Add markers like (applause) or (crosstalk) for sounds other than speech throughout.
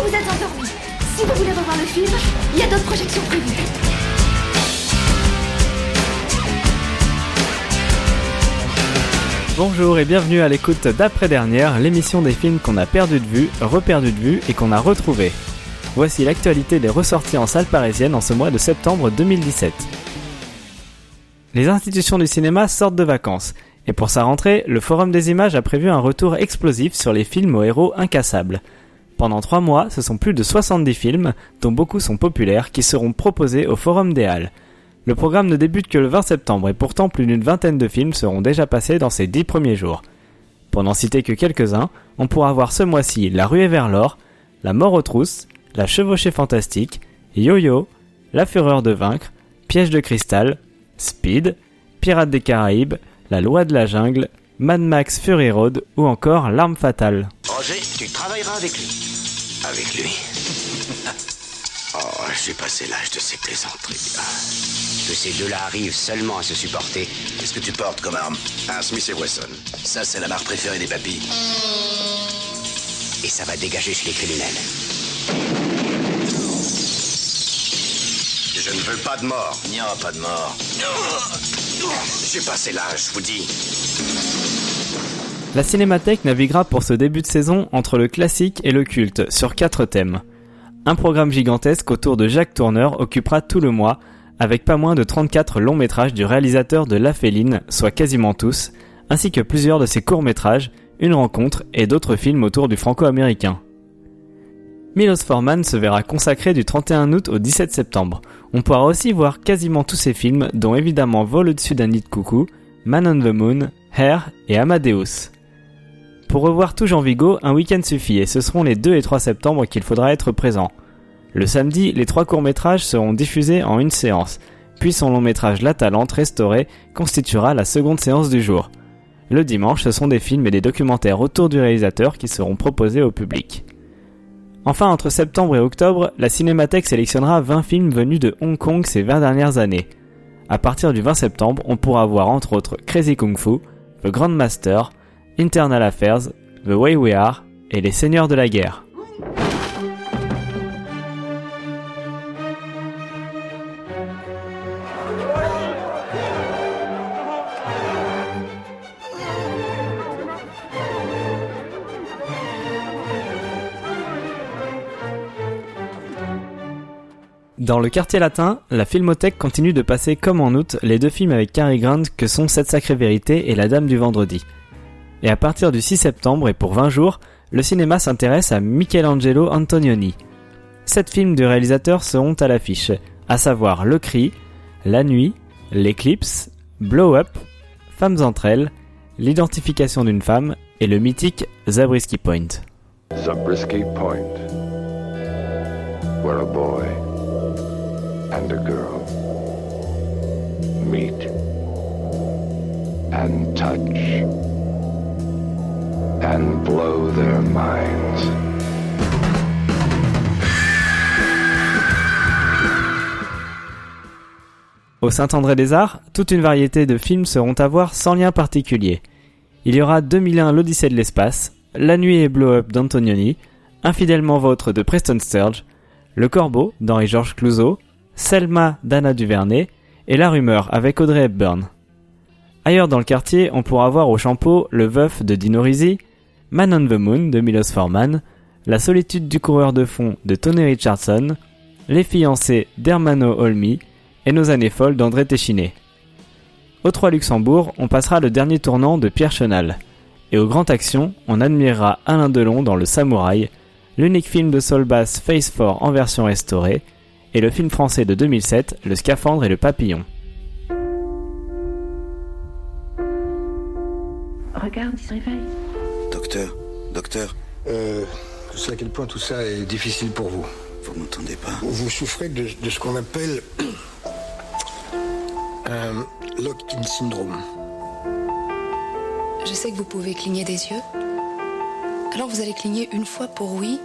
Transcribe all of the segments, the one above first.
Si vous voulez revoir le film, il y a d'autres projections prévues. Bonjour et bienvenue à l'écoute d'après-dernière, l'émission des films qu'on a perdu de vue, reperdu de vue et qu'on a retrouvé. Voici l'actualité des ressorties en salle parisienne en ce mois de septembre 2017. Les institutions du cinéma sortent de vacances, et pour sa rentrée, le Forum des images a prévu un retour explosif sur les films aux héros incassables. Pendant trois mois, ce sont plus de 70 films, dont beaucoup sont populaires, qui seront proposés au Forum des Halles. Le programme ne débute que le 20 septembre et pourtant plus d'une vingtaine de films seront déjà passés dans ces dix premiers jours. Pour n'en citer que quelques-uns, on pourra voir ce mois-ci La ruée vers l'or, La mort aux trousses, La chevauchée fantastique, Yo-Yo, La fureur de vaincre, Piège de cristal, Speed, Pirates des Caraïbes, La loi de la jungle, Mad Max Fury Road ou encore L'arme fatale. Tu travailleras avec lui. Avec lui? (laughs) Oh, j'ai passé l'âge de ces plaisanteries. Que ces deux-là arrivent seulement à se supporter. Qu'est-ce que tu portes comme arme? Un Smith et Wesson. Ça, c'est la marque préférée des papilles. Et ça va dégager chez les criminels. Je ne veux pas de mort. Il n'y aura pas de mort. J'ai passé l'âge, je vous dis. La Cinémathèque naviguera pour ce début de saison entre le classique et le culte sur quatre thèmes. Un programme gigantesque autour de Jacques Tourneur occupera tout le mois, avec pas moins de 34 longs métrages du réalisateur de La Féline, soit quasiment tous, ainsi que plusieurs de ses courts métrages, une rencontre et d'autres films autour du franco-américain. Milos Forman se verra consacré du 31 août au 17 septembre. On pourra aussi voir quasiment tous ses films, dont évidemment Vol au-dessus d'un nid de coucou, Man on the Moon, Hair et Amadeus. Pour revoir tout Jean Vigo, un week-end suffit et ce seront les 2 et 3 septembre qu'il faudra être présent. Le samedi, les trois courts-métrages seront diffusés en une séance, puis son long-métrage La Talente restauré constituera la seconde séance du jour. Le dimanche, ce sont des films et des documentaires autour du réalisateur qui seront proposés au public. Enfin, entre septembre et octobre, la Cinémathèque sélectionnera 20 films venus de Hong Kong ces 20 dernières années. À partir du 20 septembre, on pourra voir entre autres Crazy Kung Fu, The Grandmaster, Internal Affairs, The Way We Are et Les Seigneurs de la Guerre. Dans le quartier latin, la Filmothèque continue de passer comme en août les deux films avec Cary Grant que sont Cette sacrée vérité et La Dame du Vendredi. Et à partir du 6 septembre et pour 20 jours, le cinéma s'intéresse à Michelangelo Antonioni. Sept films du réalisateur seront à l'affiche, à savoir Le Cri, La Nuit, L'Éclipse, Blow Up, Femmes entre elles, L'identification d'une femme et le mythique Zabriskie Point. Zabriskie Point, where a boy and a girl meet and touch blow their minds. Au Saint-André-des-Arts, toute une variété de films seront à voir sans lien particulier. Il y aura 2001 l'Odyssée de l'espace, La nuit et Blow Up d'Antonioni, Infidèlement vôtre de Preston Sturge, Le Corbeau d'Henri-Georges Clouzot, Selma d'Anna Duvernay et La Rumeur avec Audrey Hepburn. Ailleurs dans le quartier, on pourra voir au Champeau Le Veuf de Dino Risi, Man on the Moon de Milos Forman, La solitude du coureur de fond de Tony Richardson, Les fiancés d'Hermano Olmi et Nos années folles d'André Téchiné. Au 3 Luxembourg, on passera le dernier tournant de Pierre Chenal. Et au Grand Action, on admirera Alain Delon dans Le Samouraï, l'unique film de Solbass Face 4 en version restaurée, et le film français de 2007, Le Scaphandre et le Papillon. Regarde, il se. Docteur, docteur, Euh, je sais à quel point tout ça est difficile pour vous. vous m'entendez pas Vous souffrez de, de ce qu'on appelle un locked-in syndrome. Je sais que vous pouvez cligner des yeux. Alors vous allez cligner une fois pour oui,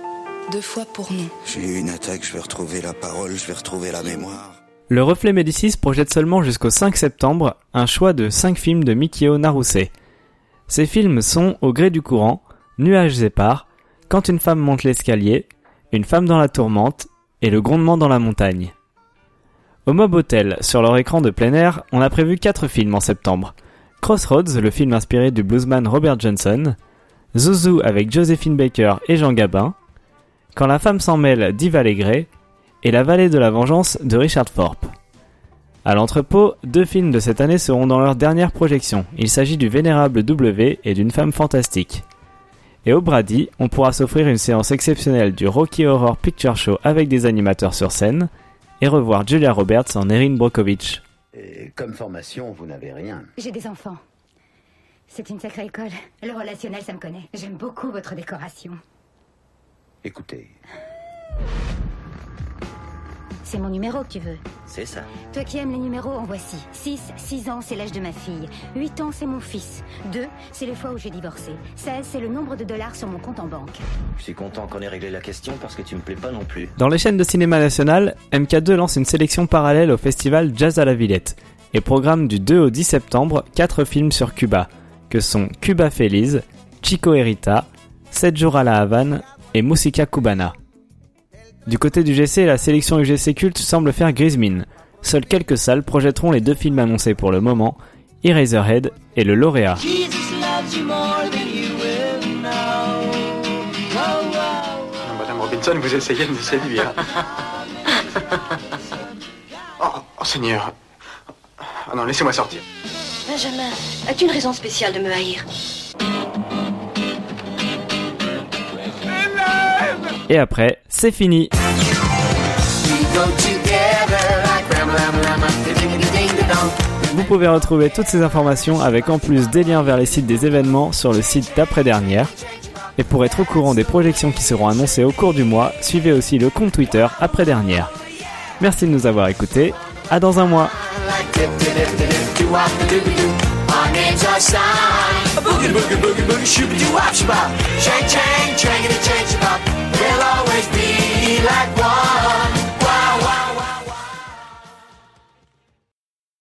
deux fois pour non. J'ai eu une attaque, je vais retrouver la parole, je vais retrouver la mémoire. Le Reflet Médicis projette seulement jusqu'au 5 septembre un choix de 5 films de Mikio Naruse. Ces films sont Au gré du courant, Nuages épars, Quand une femme monte l'escalier, Une femme dans la tourmente, et le grondement dans la montagne. Au Mob Hotel, sur leur écran de plein air, on a prévu 4 films en septembre. Crossroads, le film inspiré du bluesman Robert Johnson, Zouzou avec Josephine Baker et Jean Gabin, Quand la femme s'en mêle d'Yves Allégret, et La vallée de la vengeance de Richard Thorpe. À l'entrepôt, deux films de cette année seront dans leur dernière projection. Il s'agit du Vénérable W et d'une femme fantastique. Et au Brady, on pourra s'offrir une séance exceptionnelle du Rocky Horror Picture Show avec des animateurs sur scène et revoir Julia Roberts en Erin Brockovich. Et comme formation, vous n'avez rien. J'ai des enfants. C'est une sacrée école. Le relationnel, ça me connaît. J'aime beaucoup votre décoration. Écoutez, C'est mon numéro que tu veux. c'est ça. Toi qui aimes les numéros, en voici. 6, 6 ans, c'est l'âge de ma fille. 8 ans, c'est mon fils. 2, c'est les fois où j'ai divorcé. 16, c'est le nombre de dollars sur mon compte en banque. Je suis content qu'on ait réglé la question parce que tu me plais pas non plus. Dans les chaînes de cinéma national, MK2 lance une sélection parallèle au festival Jazz à la Villette et programme du 2 au 10 septembre 4 films sur Cuba, que sont Cuba Feliz, Chico Erita, 7 jours à la Havane et Musica Cubana. Du côté du GC, la sélection UGC Culte semble faire grise mine. Seules quelques salles projetteront les deux films annoncés pour le moment, Eraserhead et Le Lauréat. Madame Robinson, vous essayez de me séduire. (laughs) oh, oh, Seigneur. Ah non, laissez-moi sortir. Benjamin, as-tu une raison spéciale de me haïr? Et après, c'est fini. Vous pouvez retrouver toutes ces informations avec en plus des liens vers les sites des événements sur le site d'après-dernière. Et pour être au courant des projections qui seront annoncées au cours du mois, suivez aussi le compte Twitter après-dernière. Merci de nous avoir écoutés, à dans un mois Boogie, boogie, boogie, boogie, shooby doo wop shabop. Chang, chang, chang, and a chang shabop. We'll always be like one.